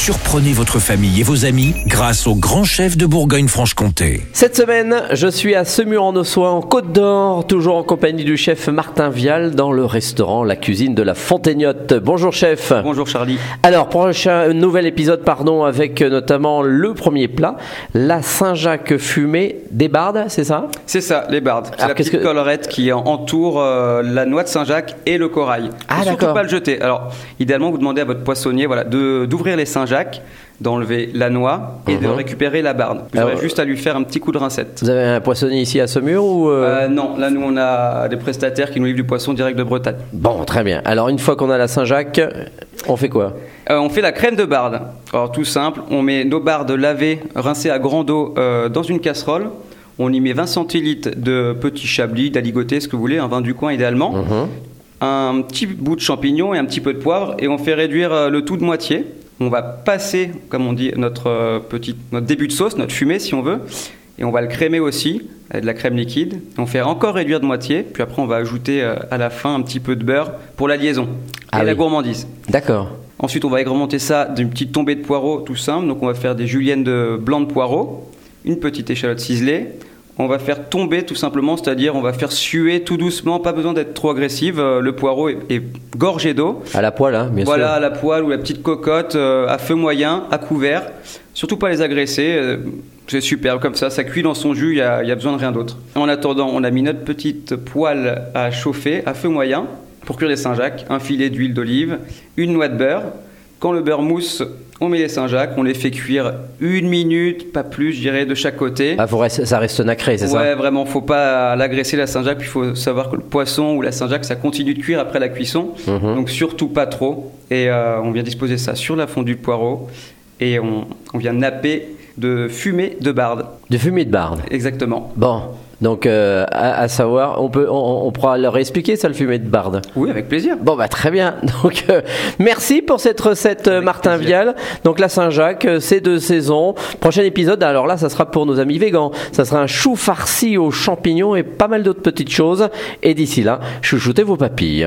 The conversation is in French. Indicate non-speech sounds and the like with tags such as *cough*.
Surprenez votre famille et vos amis grâce au grand chef de Bourgogne-Franche-Comté. Cette semaine, je suis à Semur-en-Ossois, en Côte d'Or, toujours en compagnie du chef Martin Vial dans le restaurant La Cuisine de la Fontaignotte. Bonjour chef. Bonjour Charlie. Alors, prochain nouvel épisode, pardon, avec notamment le premier plat, la Saint-Jacques fumée des bardes, c'est ça? C'est ça, les bardes. C'est Alors, la petite que- collerette qui entoure euh, la noix de Saint-Jacques et le corail. Ah, surtout d'accord. pas le jeter. Alors, idéalement, vous demandez à votre poissonnier voilà, de- d'ouvrir les Saint-Jacques, d'enlever la noix et de Mhm. récupérer la barde. Vous aurez juste à lui faire un petit coup de rincette. Vous avez un poissonnier ici à Semur ou euh, Euh, non, là nous on a des prestataires qui nous livrent du poisson direct de Bretagne. Bon, très bien. Alors, une fois qu'on a la Saint-Jacques, on fait quoi? Euh, on fait la crème de barde. Alors tout simple, on met nos bardes lavées, rincées à grande eau dans une casserole. On y met 20 centilitres de petit chablis, d'aligoté, ce que vous voulez, un vin du coin idéalement. Mhm. Un petit bout de champignon et un petit peu de poivre et on fait réduire le tout de moitié. On va passer, comme on dit, notre, euh, petit, notre début de sauce, notre fumée si on veut. Et on va le crémer aussi avec de la crème liquide. On fait encore réduire de moitié. Puis après on va ajouter euh, à la fin un petit peu de beurre pour la liaison Ah et la gourmandise. D'accord. Ensuite, on va agrémenter ça d'une petite tombée de poireaux tout simple. Donc, on va faire des juliennes de blanc de poireaux, une petite échalote ciselée. On va faire tomber tout simplement, c'est-à-dire on va faire suer tout doucement, pas besoin d'être trop agressive. Euh, Le poireau est, est gorgé d'eau. À la poêle, hein, bien voilà, sûr. à la poêle ou la petite cocotte, euh, à feu moyen, à couvert. Surtout pas les agresser. euh, c'est super, comme ça, ça cuit dans son jus, il n'y a, a besoin de rien d'autre. En attendant, on a mis notre petite poêle à chauffer à feu moyen pour cuire les Saint-Jacques, un filet d'huile d'olive, une noix de beurre. Quand le beurre mousse, on met les Saint-Jacques, on les fait cuire une minute, pas plus, je dirais, de chaque côté. Ah, faut ça reste nacré, c'est ouais, ça vraiment, faut pas l'agresser la Saint-Jacques, puis il faut savoir que le poisson ou la Saint-Jacques, ça continue de cuire après la cuisson, Mhm. donc surtout pas trop. Et euh, on vient disposer ça sur la fondue de poireau et on, on vient napper de fumée de barde, Du fumier de barde. exactement. Bon, donc euh, à, à savoir, on, peut, on, on pourra leur expliquer ça, le fumier de barde. Oui, avec plaisir. Bon, bah très bien. *laughs* Donc, euh, merci pour cette recette, euh, Martin Vial. Donc, la Saint-Jacques, euh, c'est de saison. Prochain épisode, alors là, ça sera pour nos amis végans. Ça sera un chou farci aux champignons et pas mal d'autres petites choses. Et d'ici là, chouchoutez vos papilles.